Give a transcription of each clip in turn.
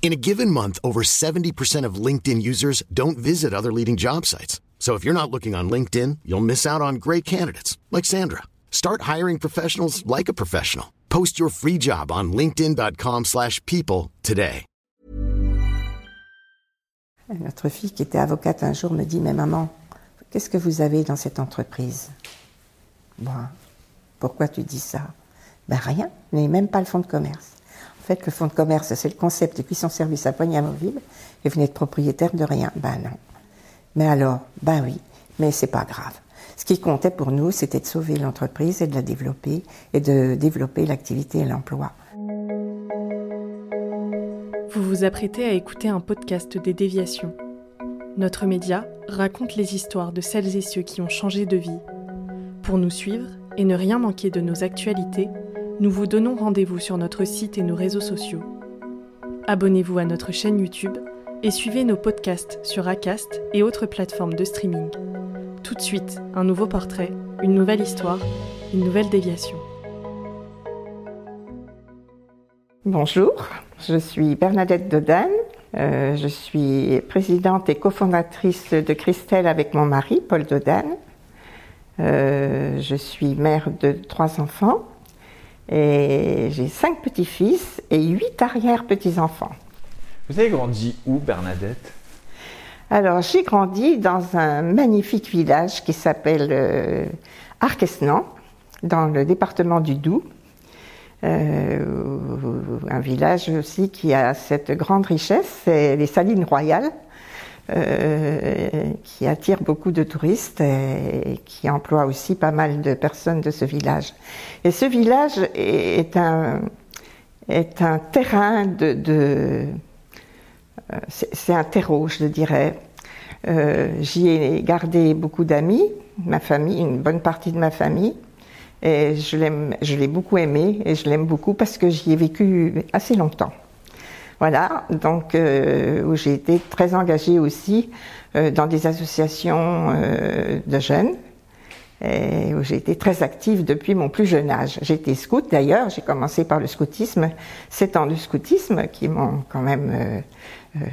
In a given month, over 70% of LinkedIn users don't visit other leading job sites. So if you're not looking on LinkedIn, you'll miss out on great candidates like Sandra. Start hiring professionals like a professional. Post your free job on linkedin.com/people today. Notre fille qui était avocate un jour me dit Mais maman, qu'est-ce que vous avez dans cette entreprise Moi, pourquoi tu dis ça Ben rien, n'ai même pas le fonds de commerce. Le fonds de commerce, c'est le concept de cuisson service à poignée amovible et vous n'êtes propriétaire de rien. Ben non. Mais alors, ben oui, mais c'est pas grave. Ce qui comptait pour nous, c'était de sauver l'entreprise et de la développer et de développer l'activité et l'emploi. Vous vous apprêtez à écouter un podcast des déviations. Notre média raconte les histoires de celles et ceux qui ont changé de vie. Pour nous suivre et ne rien manquer de nos actualités, nous vous donnons rendez-vous sur notre site et nos réseaux sociaux. Abonnez-vous à notre chaîne YouTube et suivez nos podcasts sur Acast et autres plateformes de streaming. Tout de suite, un nouveau portrait, une nouvelle histoire, une nouvelle déviation. Bonjour, je suis Bernadette Dodan. Euh, je suis présidente et cofondatrice de Christelle avec mon mari, Paul Dodan. Euh, je suis mère de trois enfants et j'ai cinq petits-fils et huit arrière-petits-enfants. Vous avez grandi où, Bernadette? Alors, j'ai grandi dans un magnifique village qui s'appelle euh, Arquesnan, dans le département du Doubs. Euh, un village aussi qui a cette grande richesse, c'est les Salines Royales, euh, qui attire beaucoup de touristes et, qui emploie aussi pas mal de personnes de ce village. Et ce village est, un, est un terrain de, de c'est un terreau, je dirais. Euh, J'y ai gardé beaucoup d'amis, ma famille, une bonne partie de ma famille. Et je l'ai beaucoup aimé et je l'aime beaucoup parce que j'y ai vécu assez longtemps. Voilà, donc euh, où j'ai été très engagée aussi euh, dans des associations euh, de jeunes et où j'ai été très active depuis mon plus jeune âge. J'ai été scout d'ailleurs, j'ai commencé par le scoutisme, sept ans de scoutisme qui m'ont quand même euh, euh,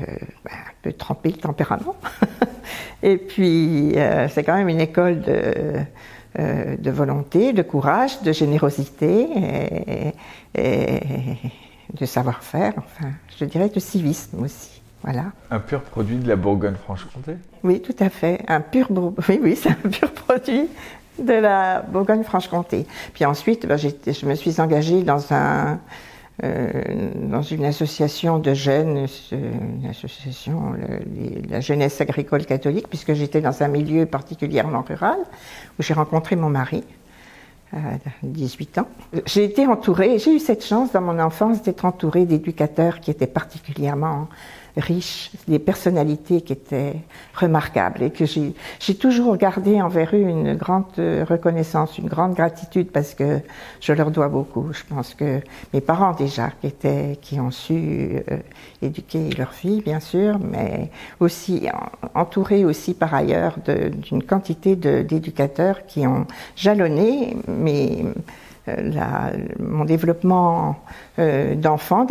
ben, un peu trempé le tempérament. et puis euh, c'est quand même une école de de volonté, de courage, de générosité et, et de savoir-faire, enfin, je dirais de civisme aussi. Voilà. Un pur produit de la Bourgogne-Franche-Comté? Oui, tout à fait. Un pur, oui, oui, c'est un pur produit de la Bourgogne-Franche-Comté. Puis ensuite, ben, je me suis engagée dans un, euh, dans une association de jeunes, euh, une association, le- les- la jeunesse agricole catholique, puisque j'étais dans un milieu particulièrement rural, où j'ai rencontré mon mari 18 ans. J'ai été entourée, j'ai eu cette chance dans mon enfance d'être entourée d'éducateurs qui étaient particulièrement riches, des personnalités qui étaient remarquables et que j'ai toujours gardé envers eux une grande reconnaissance, une grande gratitude parce que je leur dois beaucoup. Je pense que mes parents déjà qui étaient, qui ont su euh, éduquer leurs filles bien sûr, mais aussi en- entourés aussi par ailleurs d'une quantité d'éducateurs qui ont jalonné mes euh, mon développement euh, d'enfant,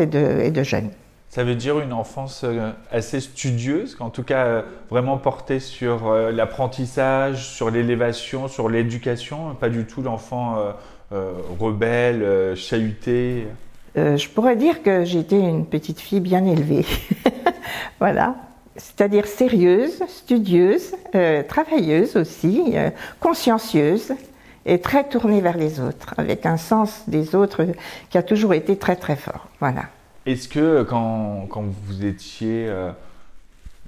et de, et jeune. Ça veut dire une enfance euh, assez studieuse, en tout cas euh, vraiment portée sur euh, l'apprentissage, sur l'élévation, sur l'éducation, pas du tout l'enfant rebelle, chahuté. Je pourrais dire que j'étais une petite fille bien élevée. voilà. C'est-à-dire sérieuse, studieuse, travailleuse aussi, consciencieuse et très tournée vers les autres, avec un sens des autres qui a toujours été très très fort. Voilà. Est-ce que euh, quand, vous étiez euh,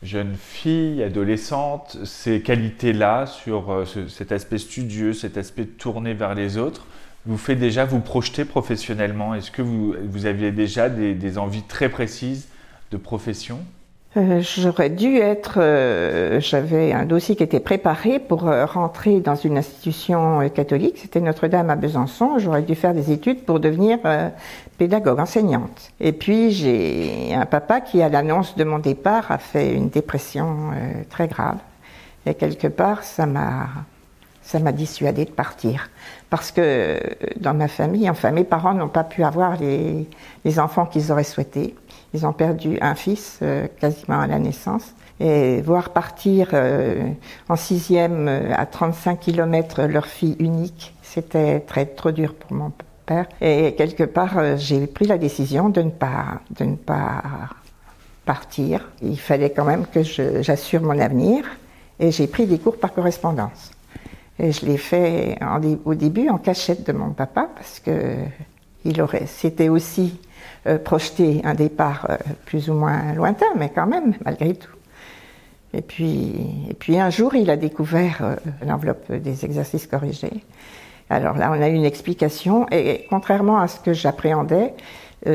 jeune fille, adolescente, ces qualités-là, sur euh, ce- cet aspect studieux, cet aspect tourné vers les autres, vous fait déjà vous projeter professionnellement? Est-ce que vous, vous aviez déjà des, envies très précises de profession? Euh, J'aurais dû être. Euh, j'avais un dossier qui était préparé pour euh, rentrer dans une institution catholique. C'était Notre-Dame à Besançon. J'aurais dû faire des études pour devenir pédagogue, enseignante. Et puis j'ai un papa qui, à l'annonce de mon départ, a fait une dépression très grave. Et quelque part, ça m'a ça m'a dissuadé de partir. Parce que euh, dans ma famille, enfin, mes parents n'ont pas pu avoir les, enfants qu'ils auraient souhaités. Ils ont perdu un fils euh, quasiment à la naissance. Et voir partir euh, en sixième à 35 kilomètres leur fille unique, c'était très trop dur pour mon père. Et quelque part, j'ai pris la décision de ne pas, de ne pas partir. Il fallait quand même que j'assure mon avenir. Et j'ai pris des cours par correspondance. Et je l'ai fait au début en cachette de mon papa parce que il aurait, c'était aussi euh, projeté un départ euh, plus ou moins lointain, mais quand même, malgré tout. Et puis, et puis un jour, il a découvert euh, l'enveloppe des exercices corrigés. Alors là, on a eu une explication, et contrairement à ce que j'appréhendais,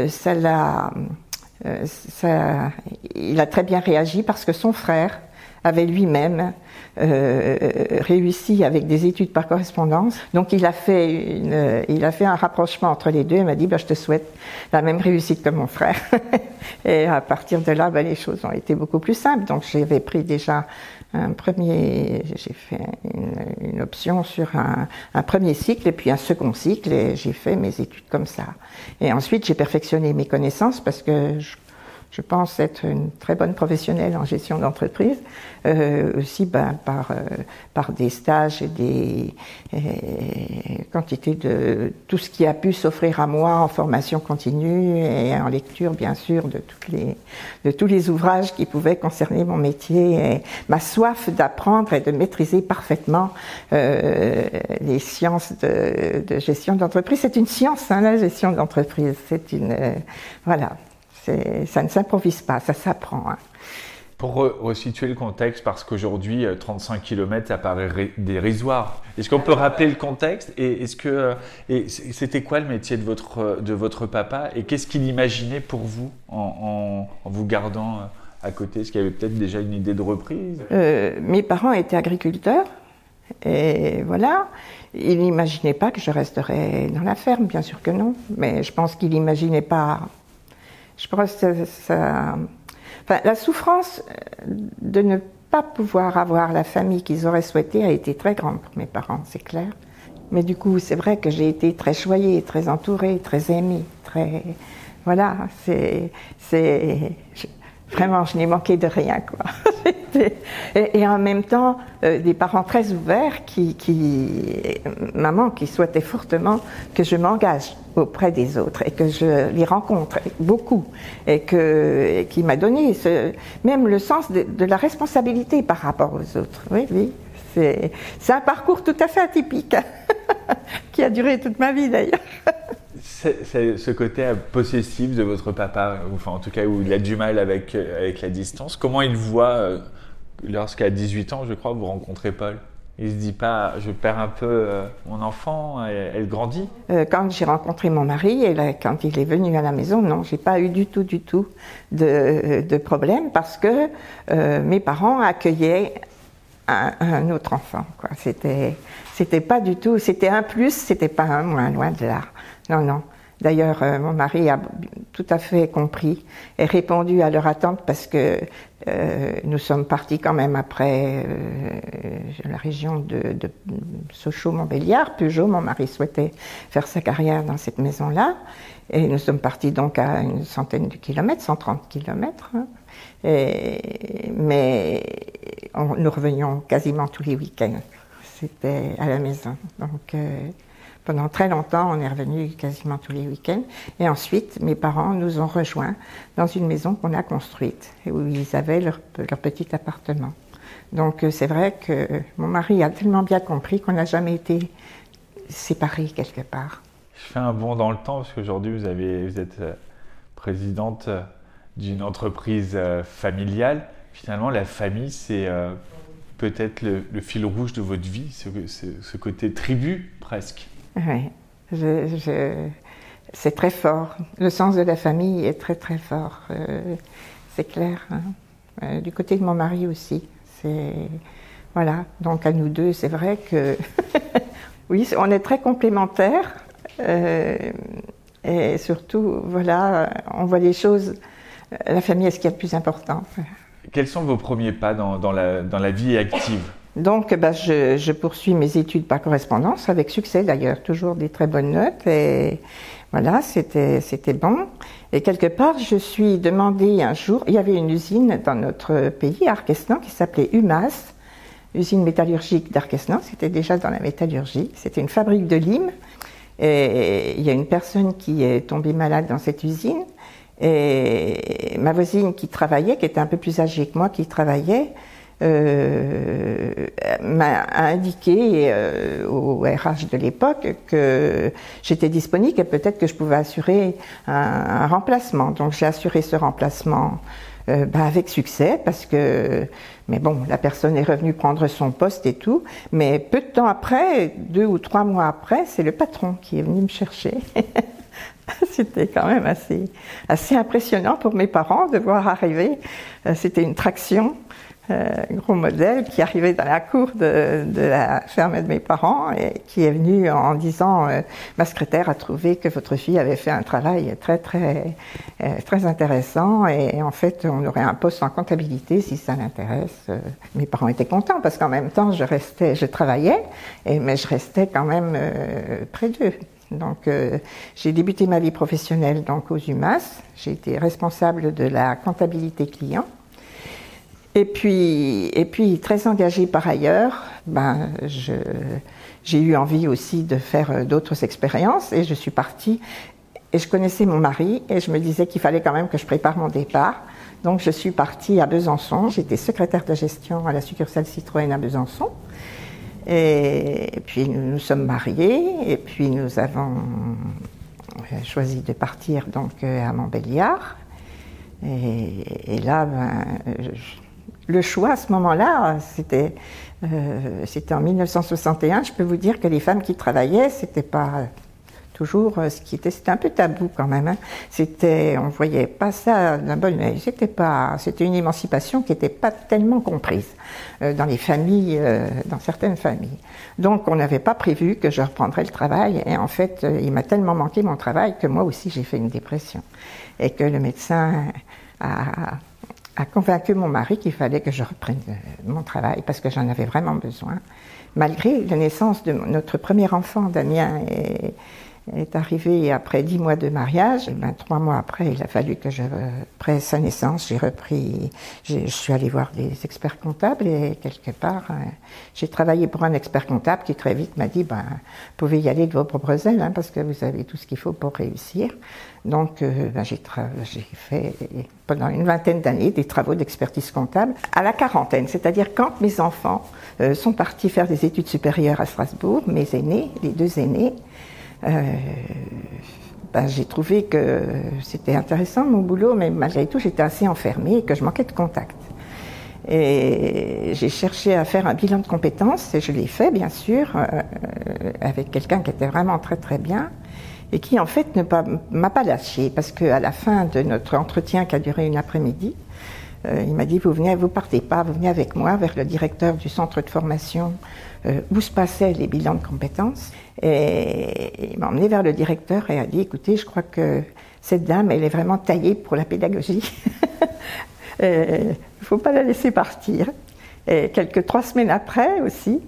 ça, il a très bien réagi parce que son frère avait lui-même euh, réussi avec des études par correspondance. Donc il a fait, une, il a fait un rapprochement entre les deux. Il m'a dit bah, Je te souhaite la même réussite que mon frère. et à partir de là, bah, les choses ont été beaucoup plus simples. Donc j'avais pris déjà un premier, j'ai fait une, une, option sur un, un, premier cycle et puis un second cycle et j'ai fait mes études comme ça. Et ensuite j'ai perfectionné mes connaissances parce que je je pense être une très bonne professionnelle en gestion d'entreprise, euh, aussi ben, par, euh, par des stages et des quantités de tout ce qui a pu s'offrir à moi en formation continue et en lecture, bien sûr, de, toutes les, de tous les ouvrages qui pouvaient concerner mon métier et ma soif d'apprendre et de maîtriser parfaitement euh, les sciences de, de gestion d'entreprise. C'est une science, hein, la gestion d'entreprise. C'est une, euh, voilà ça ne s'improvise pas, ça s'apprend. Hein. Pour resituer le contexte, parce qu'aujourd'hui, 35 km, ça paraît dérisoire. Est-ce qu'on peut rappeler le contexte Et est-ce que euh, c'était quoi le métier de votre, de votre papa Et qu'est-ce qu'il imaginait pour vous en, vous gardant euh, à côté? Est-ce qu'il y avait peut-être déjà une idée de reprise? Euh, Mes parents étaient agriculteurs. Et voilà, il n'imaginait pas que je resterais dans la ferme, bien sûr que non. Mais je pense qu'il n'imaginait pas je pense que ça, enfin, la souffrance de ne pas pouvoir avoir la famille qu'ils auraient souhaité a été très grande pour mes parents, c'est clair. Mais du coup, c'est vrai que j'ai été très choyée, très entourée, très aimée, très, voilà, c'est, c'est, vraiment, je n'ai manqué de rien, quoi. et, en même temps, euh, des parents très ouverts qui, qui, maman, qui souhaitait fortement que je m'engage auprès des autres et que je les rencontre beaucoup et que, qui m'a donné ce, même le sens de, de, la responsabilité par rapport aux autres. Oui, oui. C'est un parcours tout à fait atypique qui a duré toute ma vie d'ailleurs. ce côté possessif de votre papa, enfin en tout cas où il a du mal avec, avec la distance, comment il voit euh, lorsqu'à 18 ans, je crois, vous rencontrez Paul? Il se dit pas, je perds un peu euh, mon enfant, elle, grandit? Euh, quand j'ai rencontré mon mari et quand il est venu à la maison, non, j'ai pas eu du tout, du tout de, de problème parce que mes parents accueillaient un, autre enfant. C'était, c'était pas du tout, c'était un plus, c'était pas un moins, loin de là. Non, non. D'ailleurs, euh, mon mari a tout à fait compris et répondu à leur attente parce que euh, nous sommes partis quand même après euh, la région de, Sochaux-Montbéliard. Peugeot, mon mari souhaitait faire sa carrière dans cette maison-là. Et nous sommes partis donc à une centaine de kilomètres, 130 kilomètres. Hein. mais nous revenions quasiment tous les week-ends. C'était à la maison. Donc, pendant très longtemps, on est revenu quasiment tous les week-ends. Et ensuite, mes parents nous ont rejoints dans une maison qu'on a construite, où ils avaient leur, petit appartement. Donc euh, c'est vrai que mon mari a tellement bien compris qu'on n'a jamais été séparés quelque part. Je fais un bond dans le temps parce qu'aujourd'hui vous, êtes euh, présidente euh, d'une entreprise familiale. Finalement, la famille, c'est peut-être le, fil rouge de votre vie, ce côté tribu presque. Oui, c'est très fort. Le sens de la famille est très très fort. Euh, c'est clair. Hein. Euh, du côté de mon mari aussi. C'est voilà. Donc à nous deux, c'est vrai que oui, on est très complémentaires. Euh, et surtout, voilà, on voit les choses. La famille est ce qui est le plus important? Quels sont vos premiers pas dans la, vie active? Donc, bah, je, je, poursuis mes études par correspondance, avec succès d'ailleurs, toujours des très bonnes notes. Et voilà, c'était, bon. Et quelque part, je suis demandé un jour, il y avait une usine dans notre pays, à Arquesnan, qui s'appelait UMAS, usine métallurgique d'Arquesnan, c'était déjà dans la métallurgie, c'était une fabrique de lime. Et il y a une personne qui est tombée malade dans cette usine. Et ma voisine qui travaillait, qui était un peu plus âgée que moi, qui travaillait, euh, m'a indiqué euh, au RH de l'époque que j'étais disponible et peut-être que je pouvais assurer un, remplacement. Donc j'ai assuré ce remplacement euh, bah, avec succès parce que, mais bon, la personne est revenue prendre son poste et tout. Mais peu de temps après, deux ou trois mois après, c'est le patron qui est venu me chercher. C'était quand même assez, assez impressionnant pour mes parents de voir arriver. C'était une traction euh, gros modèle qui arrivait dans la cour de, la ferme de mes parents et qui est venu en disant euh, ma secrétaire a trouvé que votre fille avait fait un travail très très euh, très intéressant et, en fait on aurait un poste en comptabilité si ça l'intéresse. mes parents étaient contents parce qu'en même temps je restais, je travaillais et, mais je restais quand même près d'eux. Donc, j'ai débuté ma vie professionnelle donc aux UMAS. J'ai été responsable de la comptabilité client. Et puis, et puis très engagée par ailleurs, ben, j'ai eu envie aussi de faire euh, d'autres expériences et je suis partie. Et je connaissais mon mari et je me disais qu'il fallait quand même que je prépare mon départ. Donc je suis partie à Besançon. J'étais secrétaire de gestion à la succursale Citroën à Besançon. Et, puis nous nous sommes mariés et puis nous avons euh, choisi de partir donc euh, à Montbéliard. Et, là, ben, le choix à ce moment-là, c'était euh, c'était en 1961. Je peux vous dire que les femmes qui travaillaient, c'était pas toujours euh, ce qui était, c'était un peu tabou quand même. Hein. C'était, on voyait pas ça d'un bon œil. C'était pas, c'était une émancipation qui n'était pas tellement comprise euh, dans les familles, dans certaines familles. Donc, on n'avait pas prévu que je reprendrais le travail. Et en fait, il m'a tellement manqué mon travail que moi aussi j'ai fait une dépression et que le médecin a a convaincu mon mari qu'il fallait que je reprenne euh, mon travail parce que j'en avais vraiment besoin. Malgré la naissance de notre premier enfant, Damien est, est arrivé après dix mois de mariage. Ben, trois mois après, il a fallu que je, après sa naissance, j'ai repris, je suis allée voir des experts comptables et quelque part, euh, j'ai travaillé pour un expert comptable qui très vite m'a dit, ben, vous pouvez y aller de vos propres ailes, hein, parce que vous avez tout ce qu'il faut pour réussir. Donc, euh, ben, j'ai, fait pendant une vingtaine d'années des travaux d'expertise comptable à la quarantaine, c'est-à-dire quand mes enfants euh, sont partis faire des études supérieures à Strasbourg, mes aînés, les deux aînés, ben, j'ai trouvé que c'était intéressant mon boulot, mais malgré tout, j'étais assez enfermée et que je manquais de contact. Et j'ai cherché à faire un bilan de compétences et je l'ai fait, bien sûr, avec quelqu'un qui était vraiment très très bien et qui en fait ne m'a pas lâché parce qu'à la fin de notre entretien qui a duré une après-midi, euh, il m'a dit vous venez, vous partez pas, vous venez avec moi vers le directeur du centre de formation euh, où se passaient les bilans de compétences et il m'a emmené vers le directeur et a dit écoutez je crois que cette dame elle est vraiment taillée pour la pédagogie, il ne faut pas la laisser partir. Et quelques trois semaines après aussi,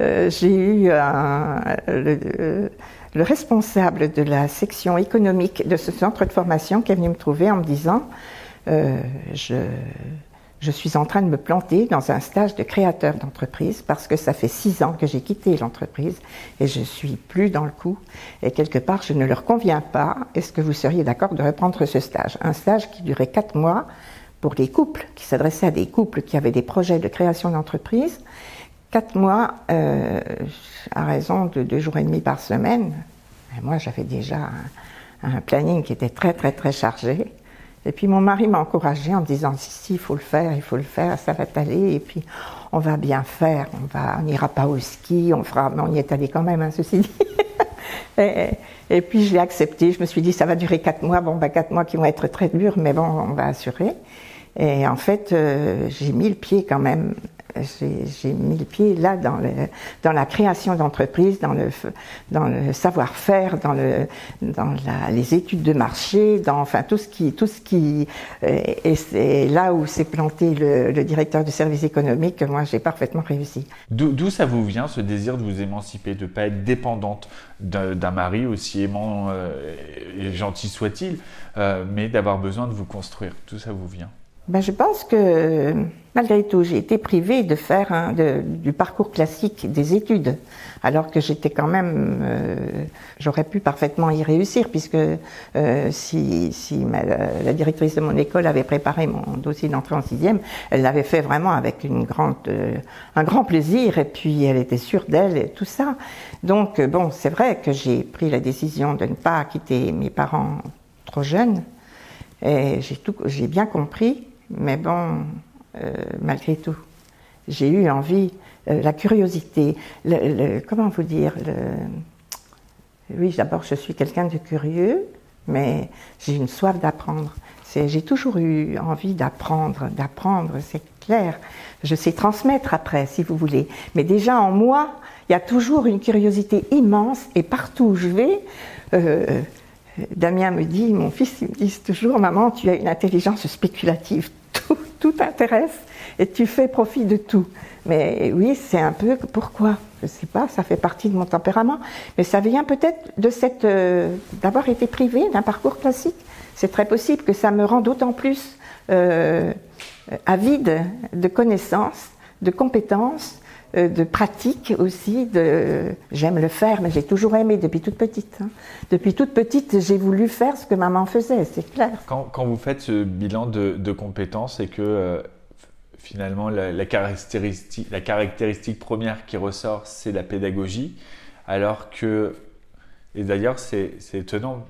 euh, j'ai eu le, le responsable de la section économique de ce centre de formation qui est venu me trouver en me disant euh, je, je suis en train de me planter dans un stage de créateur d'entreprise parce que ça fait six ans que j'ai quitté l'entreprise et je suis plus dans le coup et quelque part je ne leur conviens pas. Est-ce que vous seriez d'accord de reprendre ce stage? Un stage qui durait quatre mois pour les couples, qui s'adressait à des couples qui avaient des projets de création d'entreprise quatre mois euh, à raison de deux jours et demi par semaine. Moi, j'avais déjà un, planning qui était très, très, très chargé. Et puis mon mari m'a encouragé en me disant si, si, il faut le faire, il faut le faire, ça va t'aller. Et puis on va bien faire, on va, on n'ira pas au ski, on fera, mais on y est allé quand même, hein, ceci dit. Et, puis je l'ai accepté. Je me suis dit, ça va durer quatre mois. Bon, bah, quatre mois qui vont être très durs, mais bon, on va assurer. Et en fait, euh, j'ai mis le pied quand même j'ai mis le pied là dans, la création d'entreprises, dans le, savoir-faire, dans, les études de marché, dans enfin tout ce qui, tout euh, et c'est là où s'est planté le, directeur de service économique que moi j'ai parfaitement réussi. D'où ça vous vient ce désir de vous émanciper, de ne pas être dépendante d'un mari aussi aimant euh, et gentil soit-il, euh, mais d'avoir besoin de vous construire? D'où ça vous vient? Ben, Je pense que malgré tout, j'ai été privée de faire un, de, du parcours classique des études, alors que j'étais quand même, euh, j'aurais pu parfaitement y réussir, puisque euh, si, si ma, la directrice de mon école avait préparé mon dossier d'entrée en sixième, elle l'avait fait vraiment avec une grande, euh, un grand plaisir, et puis elle était sûre d'elle et tout ça. Donc bon, c'est vrai que j'ai pris la décision de ne pas quitter mes parents trop jeunes, et j'ai bien compris mais bon, euh, malgré tout, j'ai eu envie, euh, la curiosité, comment vous dire, oui, d'abord je suis quelqu'un de curieux, mais j'ai une soif d'apprendre. J'ai toujours eu envie d'apprendre, d'apprendre, c'est clair. Je sais transmettre après, si vous voulez. Mais déjà en moi, il y a toujours une curiosité immense et partout où je vais, euh, Damien me dit, mon fils, il me dit toujours, maman, tu as une intelligence spéculative. Tout, tout t'intéresse et tu fais profit de tout. Mais oui, c'est un peu pourquoi? Je ne sais pas, ça fait partie de mon tempérament. Mais ça vient peut-être de cette euh, d'avoir été privé d'un parcours classique. C'est très possible que ça me rend d'autant plus euh, avide de connaissances, de compétences euh, de pratique aussi. De... J'aime le faire, mais j'ai toujours aimé depuis toute petite. Hein. Depuis toute petite, j'ai voulu faire ce que maman faisait, c'est clair. Quand, quand, vous faites ce bilan de, de compétences et que euh, finalement la, caractéristique, la caractéristique première qui ressort, c'est la pédagogie, alors que, et d'ailleurs c'est étonnant,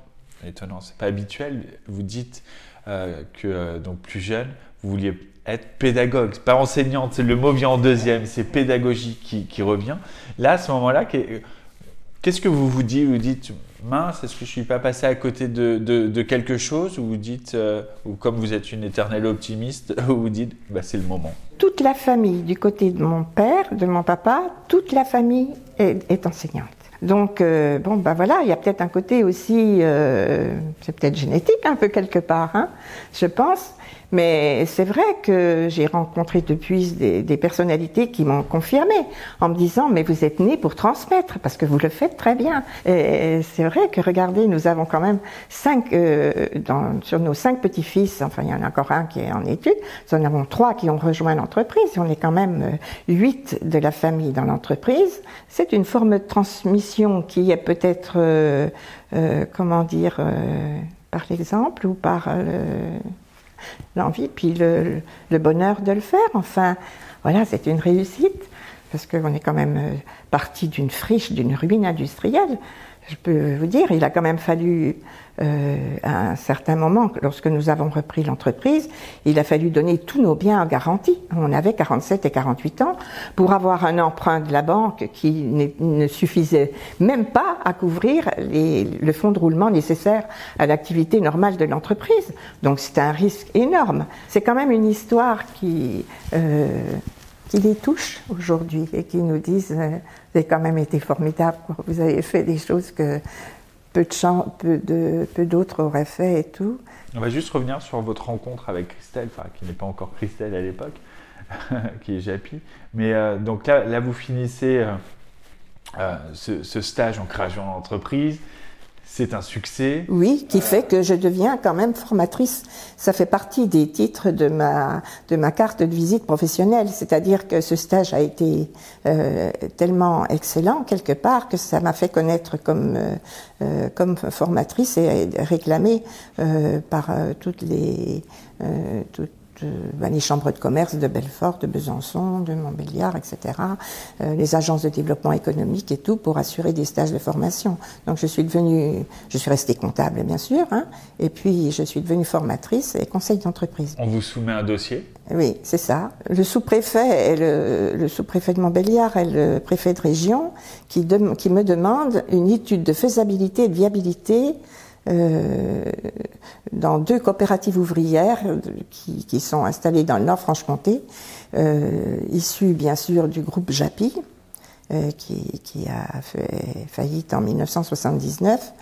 étonnant, c'est pas habituel, vous dites euh, que euh, donc plus jeune, vous vouliez être pédagogue, pas enseignante, le mot vient en deuxième, c'est pédagogie qui, revient. Là, à ce moment-là, qu'est-ce que vous vous dites? Vous dites, mince, est-ce que je suis pas passé à côté de, quelque chose? Ou vous dites, euh, ou comme vous êtes une éternelle optimiste, vous vous dites, bah, c'est le moment Toute la famille, du côté de mon père, de mon papa, toute la famille est enseignante. Donc, euh, bon, ben voilà, il y a peut-être un côté aussi, euh, c'est peut-être génétique un peu quelque part, hein, je pense, mais c'est vrai que j'ai rencontré depuis des, des personnalités qui m'ont confirmé en me disant mais vous êtes né pour transmettre parce que vous le faites très bien. Et c'est vrai que regardez, nous avons quand même cinq euh, dans, sur nos cinq petits-fils. Enfin, il y en a encore un qui est en études. Nous en avons trois qui ont rejoint l'entreprise. On est quand même euh, huit de la famille dans l'entreprise. C'est une forme de transmission qui est peut-être euh, euh comment dire euh, par l'exemple ou par l'envie, puis le, bonheur de le faire. Enfin, voilà, c'est une réussite, parce qu'on est quand même euh, parti d'une friche, d'une ruine industrielle je peux vous dire, il a quand même fallu, euh, à un certain moment, lorsque nous avons repris l'entreprise, il a fallu donner tous nos biens en garantie. On avait 47 et 48 ans pour avoir un emprunt de la banque qui ne suffisait même pas à couvrir les, le fonds de roulement nécessaire à l'activité normale de l'entreprise. Donc c'était un risque énorme. C'est quand même une histoire qui euh, qui les touchent aujourd'hui et qui nous disent euh, vous avez quand même été formidable, vous avez fait des choses que peu de de peu d'autres auraient fait et tout. On va juste revenir sur votre rencontre avec Christelle, qui n'est pas encore Christelle à l'époque, qui est Japi. Mais euh, donc là, là vous finissez euh, euh ce, ce, stage en création d'entreprise. C'est un succès. Oui, qui fait que je deviens quand même formatrice. Ça fait partie des titres de ma de ma carte de visite professionnelle, c'est-à-dire que ce stage a été euh, tellement excellent quelque part que ça m'a fait connaître comme euh, euh comme formatrice et réclamée par toutes les ben, les chambres de commerce de Belfort, de Besançon, de Montbéliard, etc., euh, les agences de développement économique et tout pour assurer des stages de formation. Donc je suis devenue, je suis restée comptable bien sûr, hein, et puis je suis devenue formatrice et conseil d'entreprise. On vous soumet un dossier? Oui, c'est ça. Le sous-préfet le, le sous-préfet de Montbéliard est le préfet de région qui, qui me demande une étude de faisabilité et de viabilité euh, dans deux coopératives ouvrières qui, qui, sont installées dans le Nord-Franche-Comté, euh, issues bien sûr du groupe JAPI, euh, qui, qui, a fait faillite en 1979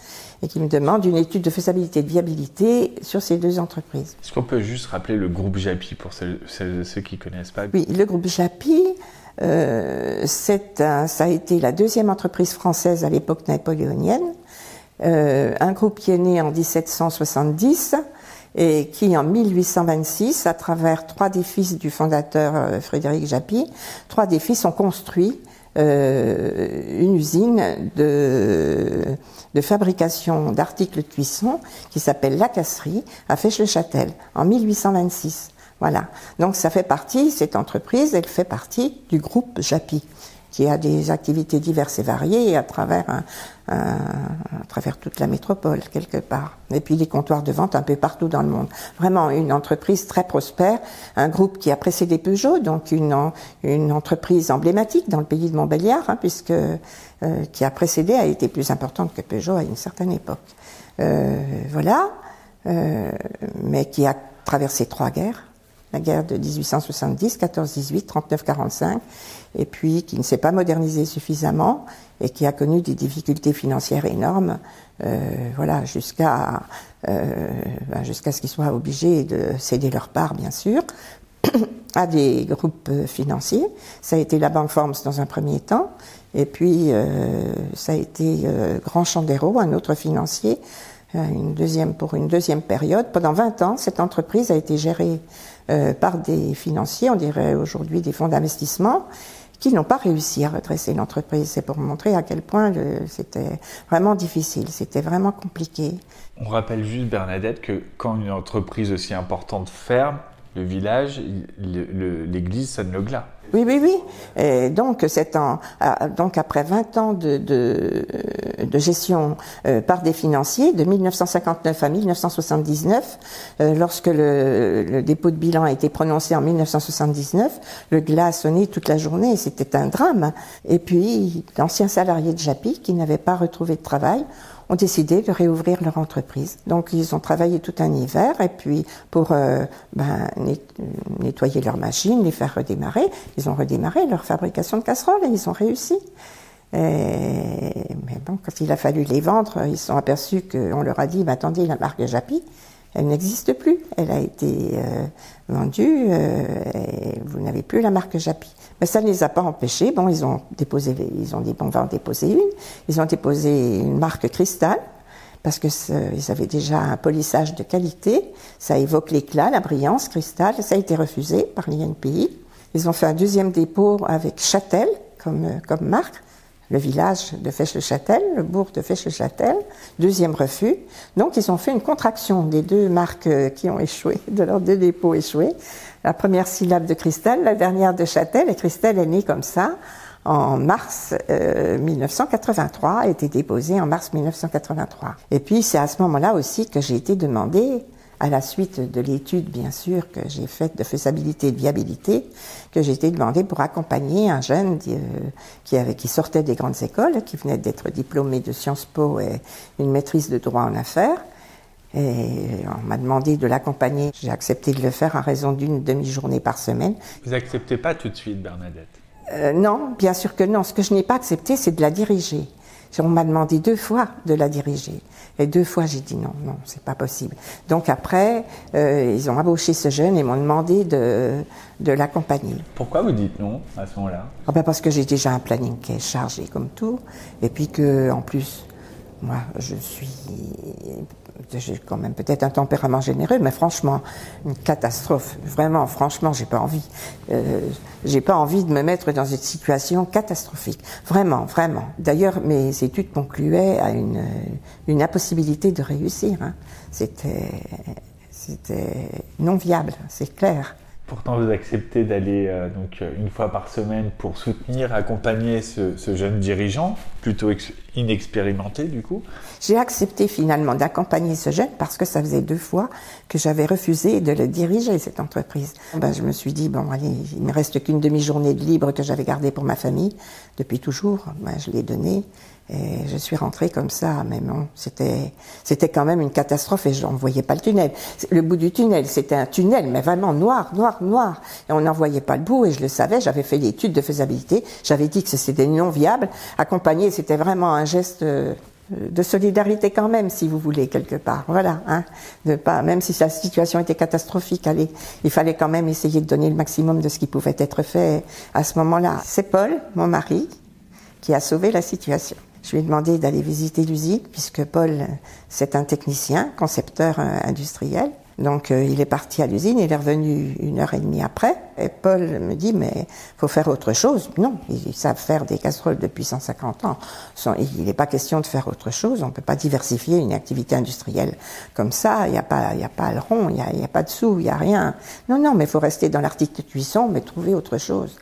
et qui me demande une étude de faisabilité et de viabilité sur ces deux entreprises. Est-ce qu'on peut juste rappeler le groupe JAPI pour ceux, ceux, qui connaissent pas? Oui, le groupe JAPI, euh, un, ça a été la deuxième entreprise française à l'époque napoléonienne euh, un groupe qui est né en 1770 et qui, en 1826, à travers trois des fils du fondateur euh, Frédéric Japy, trois des fils ont construit euh, une usine de, de fabrication d'articles de cuisson qui s'appelle La Casserie à Fèche-le-Châtel en 1826. Voilà. Donc ça fait partie, cette entreprise, elle fait partie du groupe Japy qui a des activités diverses et variées à travers, un, à travers toute la métropole, quelque part. Et puis des comptoirs de vente un peu partout dans le monde. Vraiment une entreprise très prospère, un groupe qui a précédé Peugeot, donc une, une entreprise emblématique dans le pays de Montbéliard, hein, puisque euh, qui a précédé a été plus importante que Peugeot à une certaine époque. Euh, voilà, euh, mais qui a traversé trois guerres la guerre de 1870, 14-18, 39-45, et puis qui ne s'est pas modernisé suffisamment et qui a connu des difficultés financières énormes, euh, voilà, jusqu'à euh, ben, jusqu'à ce qu'ils soient obligés de céder leur part, bien sûr, à des groupes financiers. Ça a été la Banque Forms dans un premier temps, et puis euh, ça a été euh, Grand Chandero, un autre financier, une deuxième, pour une deuxième période. Pendant 20 ans, cette entreprise a été gérée euh, par des financiers, on dirait aujourd'hui des fonds d'investissement, qui n'ont pas réussi à redresser l'entreprise. C'est pour montrer à quel point c'était vraiment difficile, c'était vraiment compliqué. On rappelle juste, Bernadette, que quand une entreprise aussi importante ferme, le village, l'église sonne le glas. Oui, oui, oui. Et donc, en, donc après 20 ans de, gestion euh, par des financiers, de 1959 à 1979, euh, lorsque le, dépôt de bilan a été prononcé en 1979, le glas a sonné toute la journée. C'était un drame. Et puis, d'anciens salariés de Japi qui n'avaient pas retrouvé de travail ont décidé de réouvrir leur entreprise. Donc ils ont travaillé tout un hiver et puis pour euh, ben, nettoyer leurs machines, les faire redémarrer, ils ont redémarré leur fabrication de casseroles et ils ont réussi. mais bon, quand il a fallu les vendre, ils se sont aperçus qu'on leur a dit, bah, attendez, la marque Japi, elle n'existe plus. Elle a été euh, vendue euh, et vous n'avez plus la marque Japi. Mais ça ne les a pas empêchés. Bon, ils ont déposé, ils ont dit bon, on va en déposer une. Ils ont déposé une marque Cristal parce que ils avaient déjà un polissage de qualité. Ça évoque l'éclat, la brillance, Cristal. Ça a été refusé par l'INPI. Ils ont fait un deuxième dépôt avec Châtel comme, marque le village de Fèche-le-Châtel, le bourg de Fèche-le-Châtel, deuxième refus. Donc ils ont fait une contraction des deux marques qui ont échoué, de leurs deux dépôts échoués. La première syllabe de Christelle, la dernière de Châtel, et Christelle est née comme ça en mars 1983, euh, a été déposée en mars 1983. Et puis c'est à ce moment-là aussi que j'ai été demandée à la suite de l'étude, bien sûr, que j'ai faite de faisabilité et de viabilité, que j'ai été demandée pour accompagner un jeune euh, qui, avait, qui sortait des grandes écoles, qui venait d'être diplômé de Sciences Po et une maîtrise de droit en affaires. Et on m'a demandé de l'accompagner. J'ai accepté de le faire à raison d'une demi-journée par semaine. Vous acceptez pas tout de suite, Bernadette? Euh, Non, bien sûr que non. Ce que je n'ai pas accepté, c'est de la diriger. On m'a demandé deux fois de la diriger. Et deux fois, j'ai dit non, non, c'est pas possible. Donc après, euh, ils ont embauché ce jeune et m'ont demandé de, de l'accompagner. Pourquoi vous dites non à ce moment-là? Ah ben Parce que j'ai déjà un planning qui est chargé comme tout. Et puis que, en plus, moi, je suis j'ai quand même peut-être un tempérament généreux, mais franchement, une catastrophe. Vraiment, franchement, j'ai pas envie. Euh, j'ai pas envie de me mettre dans une situation catastrophique. Vraiment, vraiment. D'ailleurs, mes études concluaient à une, impossibilité de réussir. Hein. C'était c'était non viable, c'est clair. Pourtant, vous acceptez d'aller euh, donc euh, une fois par semaine pour soutenir, accompagner ce, jeune dirigeant, plutôt inexpérimenté du coup. J'ai accepté finalement d'accompagner ce jeune parce que ça faisait deux fois que j'avais refusé de le diriger cette entreprise. Ben, je me suis dit bon allez, il me reste qu'une demi-journée de libre que j'avais gardée pour ma famille depuis toujours. Ben, je l'ai donnée et je suis rentrée comme ça, mais bon, c'était, c'était quand même une catastrophe et je n'en voyais pas le tunnel. Le bout du tunnel, c'était un tunnel, mais vraiment noir, noir, noir. Et on n'en voyait pas le bout et je le savais, j'avais fait l'étude de faisabilité, j'avais dit que c'était non viable. Accompagner, c'était vraiment un geste euh, de solidarité quand même, si vous voulez, quelque part. Voilà, hein. De pas, même si la situation était catastrophique, allez, il fallait quand même essayer de donner le maximum de ce qui pouvait être fait à ce moment-là. C'est Paul, mon mari, qui a sauvé la situation. Je lui ai demandé d'aller visiter l'usine, puisque Paul, c'est un technicien, concepteur euh, industriel. Donc euh, il est parti à l'usine, il est revenu une heure et demie après, et Paul me dit mais faut faire autre chose. Non, ils savent faire des casseroles depuis 150 ans. Il n'est pas question de faire autre chose. On ne peut pas diversifier une activité industrielle comme ça. Il n'y a pas, il y a pas le rond, il n'y a, a, pas de sous, il n'y a rien. Non, non, mais il faut rester dans l'article de cuisson, mais trouver autre chose.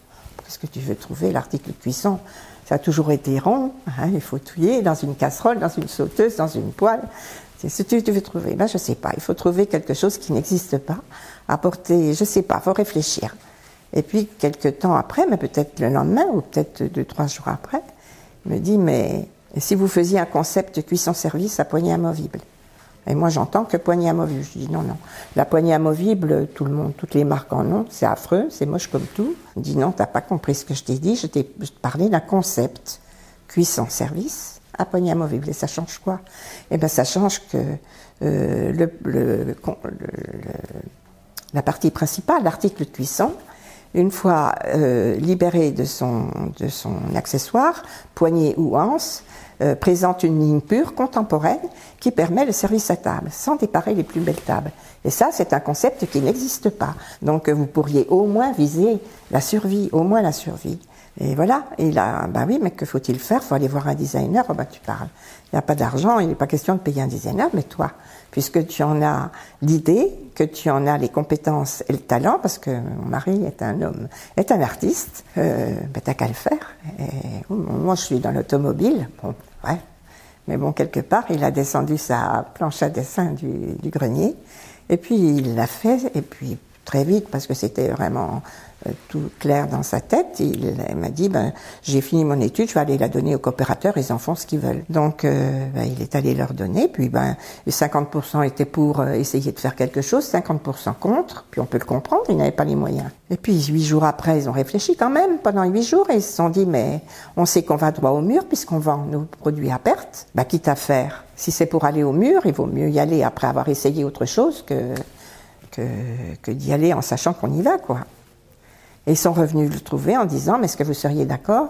Qu'est-ce que tu veux trouver l'article de cuisson? Ça a toujours été rond, hein, il faut touiller dans une casserole, dans une sauteuse, dans une poêle. C'est ce que tu veux trouver. Ben, je sais pas. Il faut trouver quelque chose qui n'existe pas, apporter, je sais pas, faut réfléchir. Et puis, quelques temps après, mais peut-être le lendemain, ou peut-être deux, trois jours après, il me dit, mais si vous faisiez un concept cuisson-service à poignée amovible? Et moi, j'entends que poignée amovible. Je dis non, non. La poignée amovible, tout le monde, toutes les marques en ont. C'est affreux, c'est moche comme tout. Il dit non, t'as pas compris ce que je t'ai dit. Je t'ai parlé d'un concept cuisson service à poignée amovible. Et ça change quoi? Eh ben, ça change que euh, la partie principale, l'article de cuisson, une fois euh, libéré de son, de son accessoire, poignée ou anse, euh, présente une ligne pure, contemporaine, qui permet le service à table, sans déparer les plus belles tables. Et ça, c'est un concept qui n'existe pas. Donc, vous pourriez au moins viser la survie, au moins la survie. Et voilà. Et là, bah oui, mais que faut-il faire? Faut aller voir un designer. Oh bah tu parles. Il n'y a pas d'argent, il n'est pas question de payer un designer, mais toi, puisque tu en as l'idée, que tu en as les compétences et le talent, parce que mon mari est un homme, est un artiste, euh, ben t'as qu'à le faire. Et, moi, je suis dans l'automobile. Ouais. Mais bon, quelque part, il a descendu sa planche à dessin du, du grenier, et puis il l'a fait, et puis très vite, parce que c'était vraiment tout clair dans sa tête. Il, m'a dit, ben, j'ai fini mon étude, je vais aller la donner aux coopérateurs, ils en font ce qu'ils veulent. Donc, euh, ben, il est allé leur donner, puis ben, les 50% étaient pour euh, essayer de faire quelque chose, 50% contre, puis on peut le comprendre, ils n'avaient pas les moyens. Et puis, huit jours après, ils ont réfléchi quand même, pendant huit jours, et ils se sont dit, mais on sait qu'on va droit au mur, puisqu'on vend nos produits à perte, ben, quitte à faire. Si c'est pour aller au mur, il vaut mieux y aller après avoir essayé autre chose que, que, que d'y aller en sachant qu'on y va, quoi. Et ils sont revenus le trouver en disant, mais est-ce que vous seriez d'accord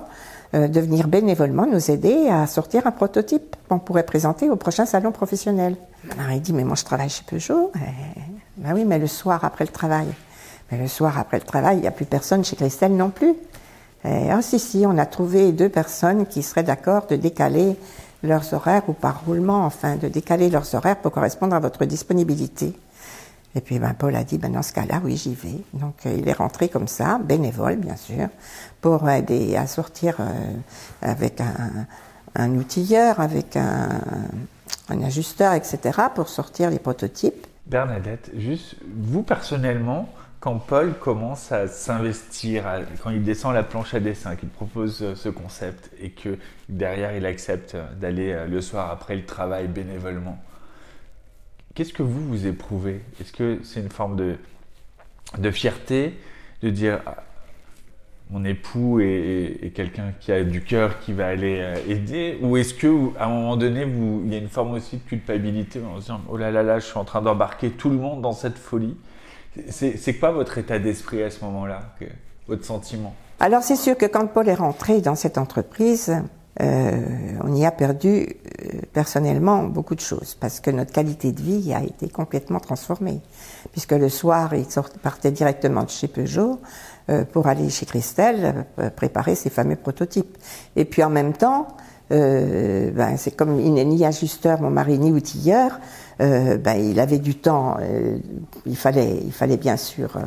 euh, de venir bénévolement nous aider à sortir un prototype qu'on pourrait présenter au prochain salon professionnel? Il dit, mais moi je travaille chez Peugeot. ben oui, mais le soir après le travail. Mais le soir après le travail, il n'y a plus personne chez Christelle non plus. ah si, si, on a trouvé deux personnes qui seraient d'accord de décaler leurs horaires ou par roulement, enfin, de décaler leurs horaires pour correspondre à votre disponibilité. Et puis ben, Paul a dit, ben, dans ce cas-là, oui, j'y vais. Donc euh, il est rentré comme ça, bénévole bien sûr, pour aider à sortir euh, avec un, outilleur, avec un, un, ajusteur, etc., pour sortir les prototypes. Bernadette, juste vous personnellement, quand Paul commence à s'investir, quand il descend la planche à dessin, qu'il propose euh, ce concept et que derrière il accepte d'aller le soir après le travail bénévolement, Qu'est-ce que vous, vous éprouvez? Est-ce que c'est une forme de, de fierté de dire ah, mon époux est, quelqu'un qui a du cœur qui va aller euh, aider? Ou est-ce que à un moment donné, il y a une forme aussi de culpabilité en se disant oh là là là, je suis en train d'embarquer tout le monde dans cette folie? C'est quoi votre état d'esprit à ce moment-là Votre sentiment? Alors c'est sûr que quand Paul est rentré dans cette entreprise, euh, on y a perdu euh, personnellement beaucoup de choses parce que notre qualité de vie a été complètement transformée. Puisque le soir, il partait directement de chez Peugeot euh, pour aller chez Christelle préparer ses fameux prototypes. Et puis en même temps, ben, c'est comme il n'est ni ajusteur, mon mari, ni outilleur. ben, il avait du temps. il fallait, il fallait bien sûr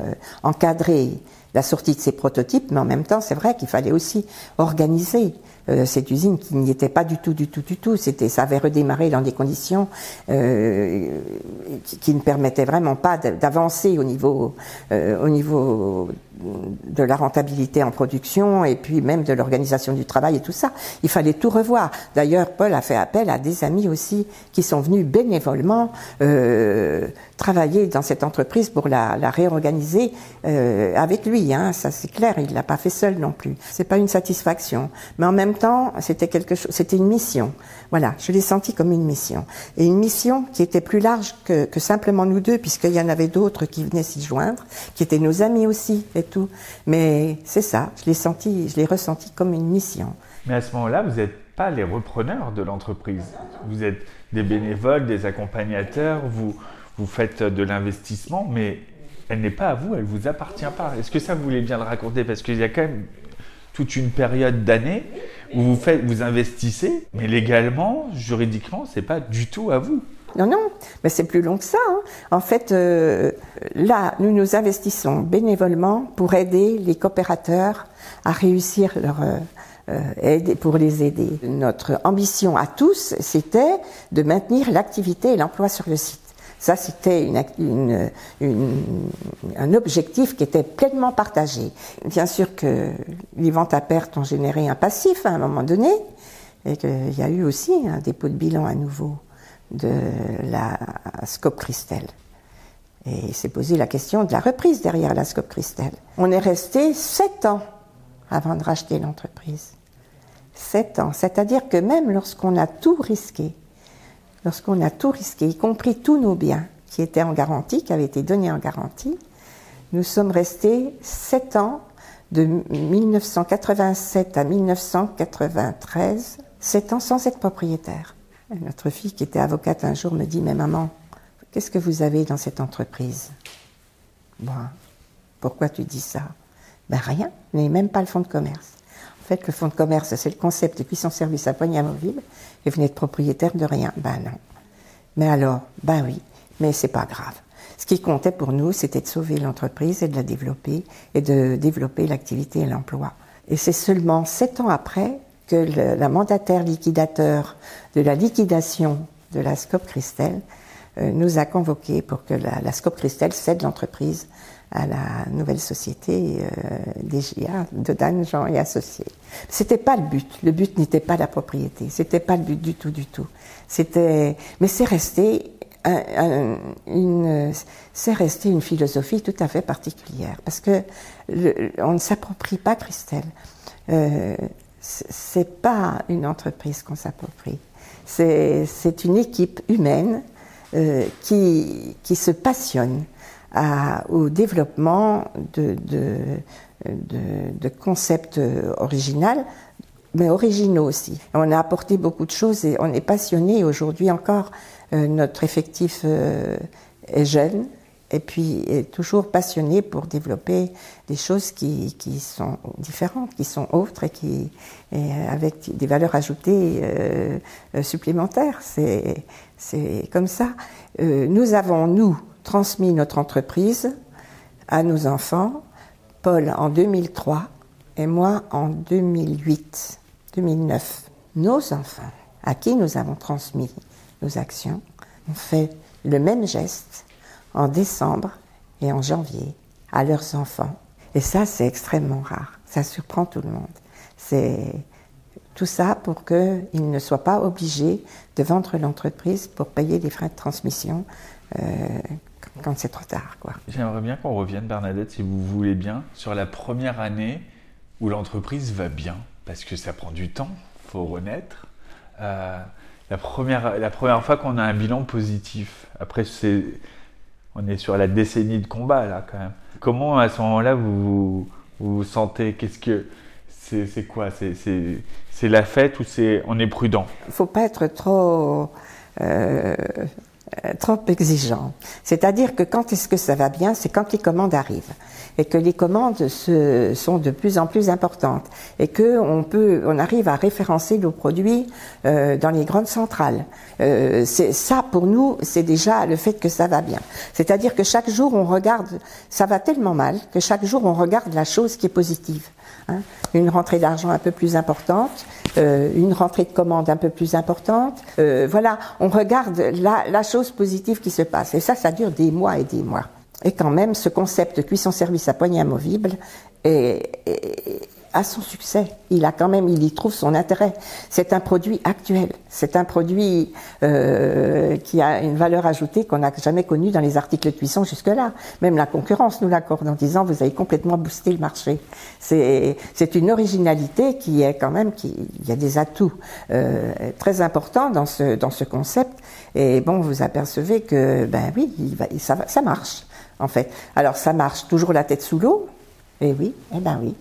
encadrer la sortie de ces prototypes, mais en même temps, c'est vrai qu'il fallait aussi organiser euh, cette usine qui n'y était pas du tout, du tout, du tout. C'était, ça avait redémarré dans des conditions euh, qui, ne permettaient vraiment pas d'avancer au niveau, euh, au niveau de la rentabilité en production et puis même de l'organisation du travail et tout ça. Il fallait tout revoir. D'ailleurs, Paul a fait appel à des amis aussi qui sont venus bénévolement euh, travailler dans cette entreprise pour la, la réorganiser euh, avec lui. Hein. Ça c'est clair, il l'a pas fait seul non plus. C'est pas une satisfaction, mais en même temps, c'était quelque chose, c'était une mission. Voilà, je l'ai senti comme une mission et une mission qui était plus large que, que simplement nous deux, puisqu'il y en avait d'autres qui venaient s'y joindre, qui étaient nos amis aussi Mais c'est ça, je l'ai senti, je l'ai ressenti comme une mission. Mais à ce moment-là, vous n'êtes pas les repreneurs de l'entreprise. Vous êtes des bénévoles, des accompagnateurs, vous vous faites de l'investissement, mais elle n'est pas à vous, elle ne vous appartient pas. Est-ce que ça, vous voulez bien le raconter? Parce qu'il y a quand même toute une période d'années où vous, faites, vous investissez, mais légalement, juridiquement, ce n'est pas du tout à vous. Non, non, mais c'est plus long que ça. Hein. En fait, euh, là, nous nous investissons bénévolement pour aider les coopérateurs à réussir leur, euh, euh pour les aider. Notre ambition à tous, c'était de maintenir l'activité et l'emploi sur le site. Ça, c'était un objectif qui était pleinement partagé. Bien sûr que les ventes à perte ont généré un passif à un moment donné, et qu'il y a eu aussi un dépôt de bilan à nouveau de la Scope Christelle. Et il s'est posé la question de la reprise derrière la Scope Christelle. On est resté sept ans avant de racheter l'entreprise. Sept ans. C'est-à-dire que même lorsqu'on a tout risqué, lorsqu'on a tout risqué, y compris tous nos biens qui étaient en garantie, qui avaient été donnés en garantie, nous sommes restés sept ans, de 1987 à 1993, sept ans sans être propriétaire. Notre fille, qui était avocate un jour, me dit Mais maman, qu'est-ce que vous avez dans cette entreprise? Bon, pourquoi tu dis ça? Ben rien, mais même pas le fonds de commerce. En fait, le fonds de commerce, c'est le concept de puissance service à poignée mobile, et vous n'êtes propriétaire de rien. Ben non. Mais alors, ben oui, mais c'est pas grave. Ce qui comptait pour nous, c'était de sauver l'entreprise et de la développer, et de développer l'activité et l'emploi. Et c'est seulement sept ans après que le, la mandataire liquidateur de la liquidation de la Scope Christelle euh, nous a convoqués pour que la, la Scope Christelle cède l'entreprise à la nouvelle société euh, DGA de Dan Jean et Associés. C'était pas le but. Le but n'était pas la propriété. C'était pas le but du tout, du tout. C'était, mais c'est resté un, une, c'est resté une philosophie tout à fait particulière parce que le, on ne s'approprie pas Christelle. Euh, c'est pas une entreprise qu'on s'approprie. C'est, une équipe humaine euh, qui, qui se passionne au développement de, de, concepts originaux, mais originaux aussi. On a apporté beaucoup de choses et on est passionné aujourd'hui encore. Euh, notre effectif euh, est jeune et puis toujours passionné pour développer des choses qui, qui sont différentes, qui sont autres et qui avec des valeurs ajoutées euh, supplémentaires. C'est c'est comme ça. nous avons nous transmis notre entreprise à nos enfants, Paul en 2003 et moi en 2008, 2009. Nos enfants, à qui nous avons transmis nos actions, ont fait le même geste en décembre et en janvier à leurs enfants. Et ça, c'est extrêmement rare. Ça surprend tout le monde. C'est tout ça pour qu'ils ne soient pas obligés de vendre l'entreprise pour payer des frais de transmission euh, quand c'est trop tard. J'aimerais bien qu'on revienne, Bernadette, si vous voulez bien, sur la première année où l'entreprise va bien, parce que ça prend du temps, faut renaître. Euh, la, première, la première fois qu'on a un bilan positif, après c'est, on est sur la décennie de combat là quand même. Comment à ce moment-là vous vous, sentez Qu'est-ce que c'est, quoi? C'est, la fête ou c'est on est prudent? Il faut pas être trop euh, trop exigeant. C'est-à-dire que quand est-ce que ça va bien, c'est quand les commandes arrivent et que les commandes se, sont de plus en plus importantes et que on peut, on arrive à référencer nos produits euh, dans les grandes centrales. Euh, c'est ça pour nous, c'est déjà le fait que ça va bien. C'est-à-dire que chaque jour on regarde, ça va tellement mal que chaque jour on regarde la chose qui est positive. Hein. Une rentrée d'argent un peu plus importante, euh, une rentrée de commandes un peu plus importante. Euh, voilà, on regarde la, chose positive qui se passe. Et ça, ça dure des mois et des mois. Et quand même, ce concept de cuisson-service à poignée amovible est, a son succès. Il a quand même, il y trouve son intérêt. C'est un produit actuel. C'est un produit euh, qui a une valeur ajoutée qu'on n'a jamais connue dans les articles de cuisson jusque-là. Même la concurrence nous l'accorde en disant vous avez complètement boosté le marché. C'est une originalité qui est quand même qui il y a des atouts euh, très importants dans ce dans ce concept. Et bon, vous apercevez que ben oui, ça marche en fait. Alors ça marche toujours la tête sous l'eau. Et oui, eh ben oui.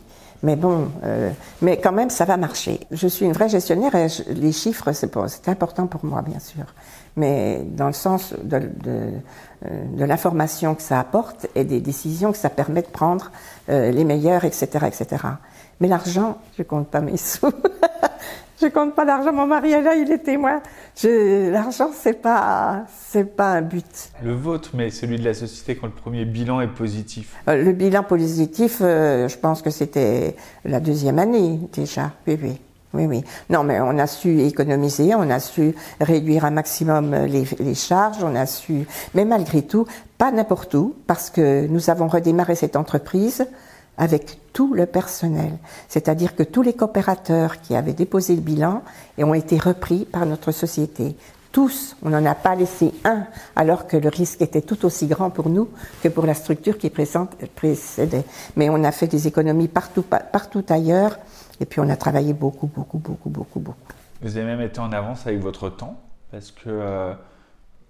Mais bon, euh, mais quand même, ça va marcher. Je suis une vraie gestionnaire et les chiffres, c'est important pour moi, bien sûr. Mais dans le sens euh, de l'information que ça apporte et des décisions que ça permet de prendre euh, les meilleures, etc., etc. Mais l'argent, je compte pas mes sous. Je compte pas l'argent. Mon mari est là, il est témoin. L'argent, c'est pas, c'est pas un but. Le vôtre, mais celui de la société quand le premier bilan est positif. Euh, le bilan positif, euh, je pense que c'était la deuxième année déjà. Oui, oui. Oui, oui. Non, mais on a su économiser, on a su réduire un maximum les, les, charges, on a su, mais malgré tout, pas n'importe où, parce que nous avons redémarré cette entreprise avec tout le personnel. C'est-à-dire que tous les coopérateurs qui avaient déposé le bilan et ont été repris par notre société. Tous, on n'en a pas laissé un, alors que le risque était tout aussi grand pour nous que pour la structure qui précédait. Mais on a fait des économies partout, ailleurs, et puis on a travaillé beaucoup, beaucoup, beaucoup, beaucoup, beaucoup. Vous avez même été en avance avec votre temps, parce que euh,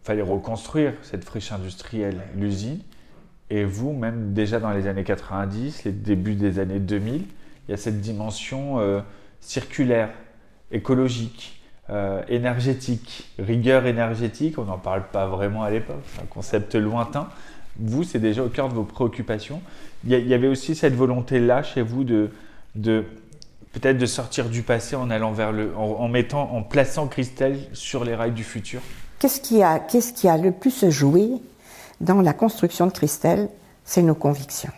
fallait reconstruire cette friche industrielle, l'usine. Et vous, même déjà dans les années 90, les débuts des années 2000, il y a cette dimension euh, circulaire, écologique, euh, énergétique, rigueur énergétique. On n'en parle pas vraiment à l'époque, c'est un concept lointain. Vous, c'est déjà au cœur de vos préoccupations. Il y, avait aussi cette volonté-là chez vous de, de peut-être de sortir du passé en allant vers le, en, en, mettant, en plaçant Christelle sur les rails du futur. Qu'est-ce qui a, qu'est-ce qui a le plus joué dans la construction de Christelle, c'est nos convictions.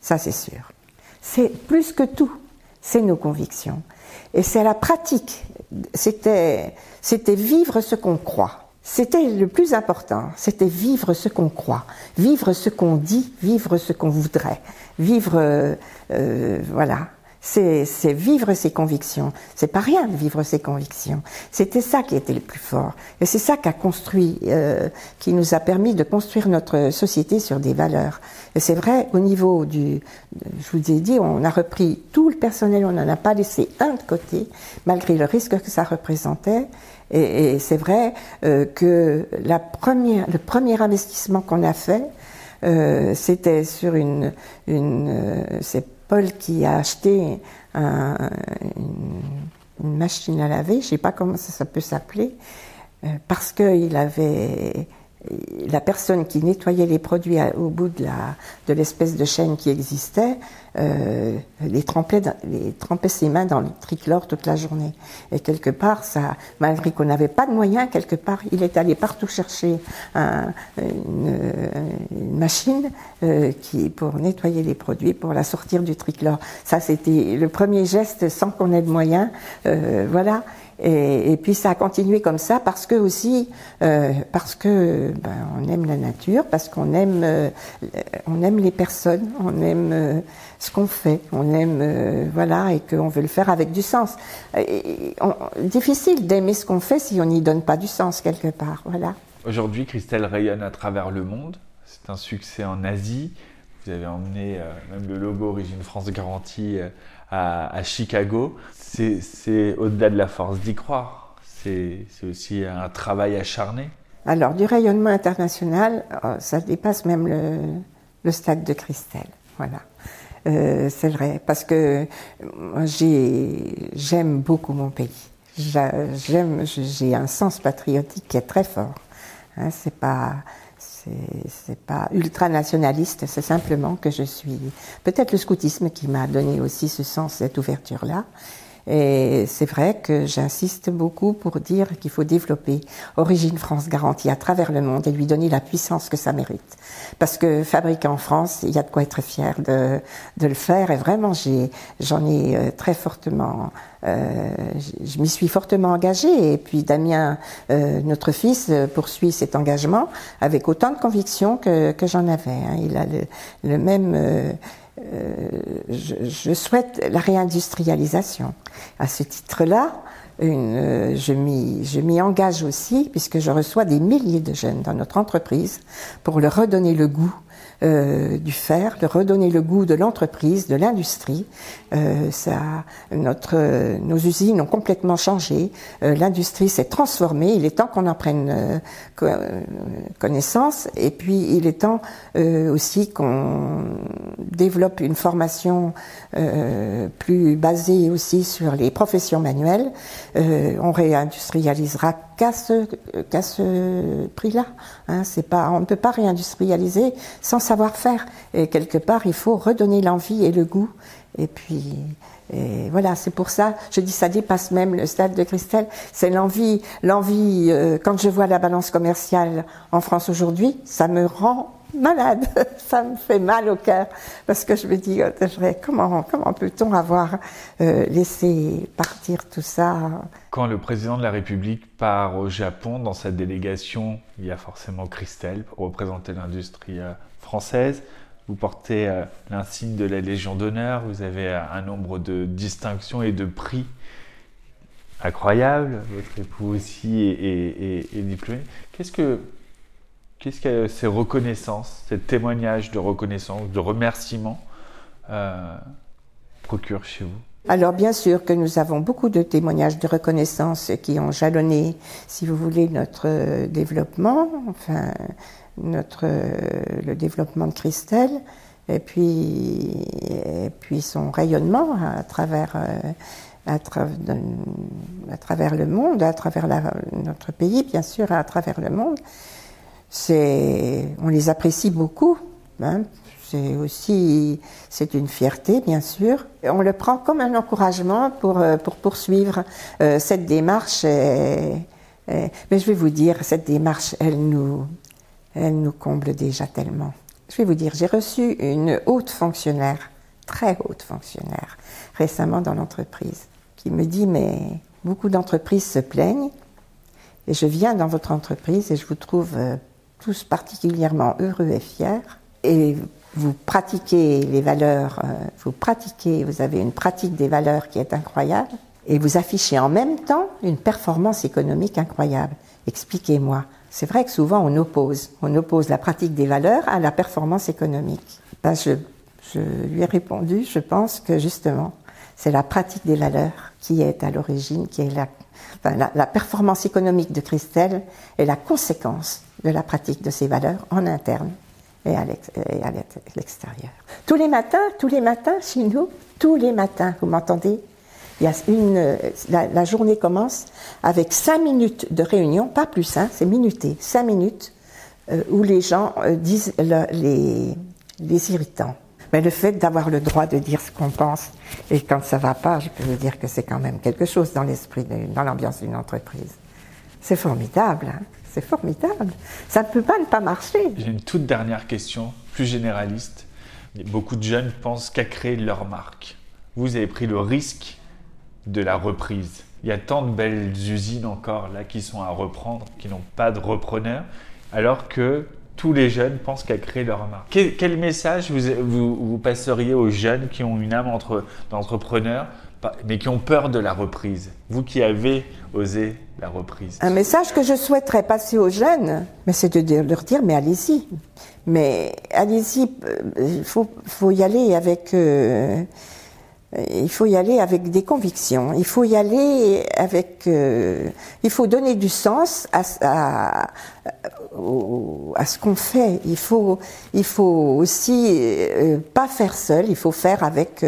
Ça, c'est sûr. C'est plus que tout, c'est nos convictions. Et c'est la pratique. C'était, c'était vivre ce qu'on croit. C'était le plus important. C'était vivre ce qu'on croit, vivre ce qu'on dit, vivre ce qu'on voudrait, vivre, euh, euh, voilà c'est vivre ses convictions. C'est pas rien de vivre ses convictions. C'était ça qui était le plus fort. Et c'est ça qui a construit, euh, qui nous a permis de construire notre société sur des valeurs. Et c'est vrai, au niveau du, je vous ai dit, on a repris tout le personnel, on n'en a pas laissé un de côté, malgré le risque que ça représentait. Et, et c'est vrai euh, que la première, le premier investissement qu'on a fait, euh, c'était sur une, une euh, Paul qui a acheté un, une, machine à laver, je sais pas comment ça, ça peut s'appeler, euh, parce qu'il avait la personne qui nettoyait les produits au bout de la de l'espèce de chaîne qui existait euh, les trempait les ses mains dans le trichlore toute la journée. Et quelque part ça malgré qu'on n'avait pas de moyens quelque part il est allé partout chercher un, une, une, machine euh, qui pour nettoyer les produits pour la sortir du trichlore. Ça c'était le premier geste sans qu'on ait de moyens euh, voilà et, puis ça a continué comme ça parce que aussi euh, parce que ben, on aime la nature, parce qu'on aime euh, on aime les personnes, on aime euh, ce qu'on fait, on aime voilà et qu'on veut le faire avec du sens. Difficile d'aimer ce qu'on fait si on n'y donne pas du sens quelque part. Voilà. Aujourd'hui, Christelle rayonne à travers le monde. C'est un succès en Asie. Vous avez emmené même le logo Origine France Garantie à, Chicago. C'est au-delà de la force d'y croire. C'est aussi un travail acharné. Alors, du rayonnement international, ça dépasse même le, stade de Christelle. Voilà. Euh, c'est vrai, parce que j'aime beaucoup mon pays. J'ai un sens patriotique qui est très fort. Hein, c'est pas c'est pas ultranationaliste, c'est simplement que je suis peut-être le scoutisme qui m'a donné aussi ce sens, cette ouverture-là. Et c'est vrai que j'insiste beaucoup pour dire qu'il faut développer Origine France Garantie à travers le monde et lui donner la puissance que ça mérite. Parce que fabriquer en France, il y a de quoi être fier de, de le faire. Et vraiment, j'en ai euh, très fortement, euh, je m'y suis fortement engagée. Et puis Damien, euh, notre fils, euh, poursuit cet engagement avec autant de conviction que, que j'en avais. Hein. Il a le, le même euh, euh, je, souhaite la réindustrialisation. À ce titre-là, euh, je m'y engage aussi, puisque je reçois des milliers de jeunes dans notre entreprise pour leur redonner le goût euh, du fer, de redonner le goût de l'entreprise, de l'industrie. Euh, ça, notre, nos usines ont complètement changé. Euh, l'industrie s'est transformée. Il est temps qu'on en prenne euh, connaissance. Et puis, il est temps aussi qu'on développe une formation plus basée aussi sur les professions manuelles. on réindustrialisera qu'à ce, prix-là. Hein, pas, on ne peut pas réindustrialiser sans savoir-faire. Et quelque part, il faut redonner l'envie et le goût. Et puis, et voilà, c'est pour ça, je dis ça dépasse même le stade de Christelle. C'est l'envie, l'envie. Euh, quand je vois la balance commerciale en France aujourd'hui, ça me rend malade. Ça me fait mal au cœur parce que je me dis, oh, comment, peut-on avoir euh, laissé partir tout ça? Quand le président de la République part au Japon, dans sa délégation, il y a forcément Christelle pour représenter l'industrie euh, française. Vous portez euh, l'insigne de la Légion d'honneur, vous avez un nombre de distinctions et de prix incroyables. Votre époux aussi est, est diplômé. Qu'est-ce que Qu'est-ce que ces reconnaissances, ces témoignages de reconnaissance, de remerciement euh, procurent chez vous? Alors bien sûr que nous avons beaucoup de témoignages de reconnaissance qui ont jalonné, si vous voulez, notre développement, enfin notre le développement de Christelle, et puis puis son rayonnement à travers euh, à, à, travers le monde, à travers notre pays, bien sûr, à travers le monde on les apprécie beaucoup. Hein. C'est aussi, c'est une fierté, bien sûr. On le prend comme un encouragement pour, euh, pour poursuivre euh, cette démarche. mais je vais vous dire, cette démarche, elle nous, elle nous comble déjà tellement. Je vais vous dire, j'ai reçu une haute fonctionnaire, très haute fonctionnaire, récemment dans l'entreprise, qui me dit, mais beaucoup d'entreprises se plaignent, et je viens dans votre entreprise et je vous trouve euh, tous particulièrement heureux et fiers. Et vous pratiquez les valeurs, euh, vous pratiquez, vous avez une pratique des valeurs qui est incroyable, et vous affichez en même temps une performance économique incroyable. Expliquez-moi. C'est vrai que souvent on oppose, on oppose la pratique des valeurs à la performance économique. Ben, je, je lui ai répondu, je pense que justement, c'est la pratique des valeurs qui est à l'origine, qui est la, la, performance économique de Christelle est la conséquence de la pratique de ces valeurs en interne et à l'extérieur. Tous les matins, tous les matins chez nous, tous les matins, vous m'entendez? Une, la, journée commence avec cinq minutes de réunion, pas plus, hein, c'est minuté, cinq minutes, euh, où les gens euh, disent les irritants. Mais le fait d'avoir le droit de dire ce qu'on pense, et quand ça va pas, je peux vous dire que c'est quand même quelque chose dans l'esprit, dans l'ambiance d'une entreprise. C'est formidable. Hein c'est formidable. Ça ne peut pas ne pas marcher. J'ai une toute dernière question, plus généraliste. Beaucoup de jeunes pensent qu'à créer leur marque. Vous avez pris le risque de la reprise. Il y a tant de belles usines encore là qui sont à reprendre, qui n'ont pas de repreneur, alors que tous les jeunes pensent qu'à créer leur marque. Quel, message vous, vous, passeriez aux jeunes qui ont une âme d'entrepreneur, mais qui ont peur de la reprise? Vous qui avez osé la reprise. Un message que je souhaiterais passer aux jeunes, mais c'est de leur dire, mais allez-y. Mais allez-y, euh, il faut, faut, y aller avec... Euh, il faut y aller avec des convictions. Il faut y aller avec. Euh, il faut donner du sens à, à, à ce qu'on fait. Il faut, il faut aussi pas faire seul. Il faut faire avec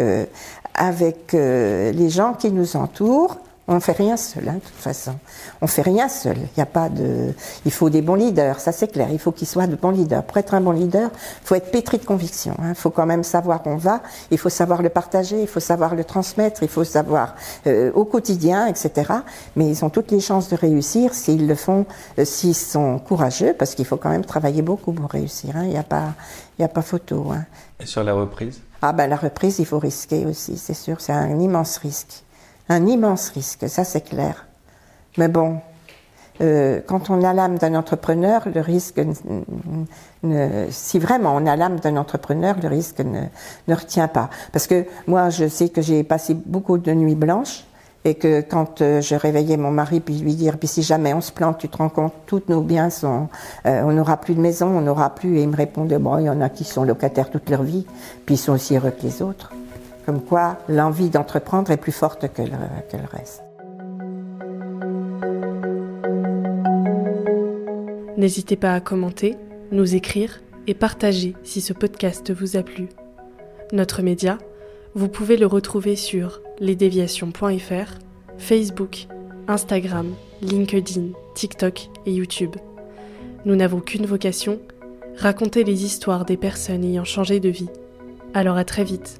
avec les gens qui nous entourent On ne fait rien seul, hein, de toute façon. On fait rien seul. Il n'y a pas de. Il faut des bons leaders, ça c'est clair. Il faut qu'ils soient de bons leaders. Pour être un bon leader, il faut être pétri de conviction. Il hein. faut quand même savoir où on va. Il faut savoir le partager. Il faut savoir le transmettre. Il faut savoir euh, au quotidien, etc. Mais ils ont toutes les chances de réussir s'ils le font, euh, s'ils sont courageux, parce qu'il faut quand même travailler beaucoup pour réussir. Hein. Il n'y a pas, il y a pas photo. Hein. Et sur la reprise? Ah ben la reprise, il faut risquer aussi, c'est sûr. C'est un immense risque un immense risque, ça c'est clair. Mais bon, euh, quand on a l'âme d'un entrepreneur, le risque, si vraiment on a l'âme d'un entrepreneur, le risque ne, retient pas. Parce que moi, je sais que j'ai passé beaucoup de nuits blanches et que quand euh, je réveillais mon mari puis lui dire, puis si jamais on se plante, tu te rends compte, tous nos biens sont, euh, on n'aura plus de maison, on n'aura plus, et il me répondait, bon, il y en a qui sont locataires toute leur vie, puis ils sont aussi heureux que les autres. Comme quoi, l'envie d'entreprendre est plus forte que le, reste. N'hésitez pas à commenter, nous écrire et partager si ce podcast vous a plu. Notre média, vous pouvez le retrouver sur lesdéviations.fr, Facebook, Instagram, LinkedIn, TikTok et YouTube. Nous n'avons qu'une vocation, raconter les histoires des personnes ayant changé de vie. Alors à très vite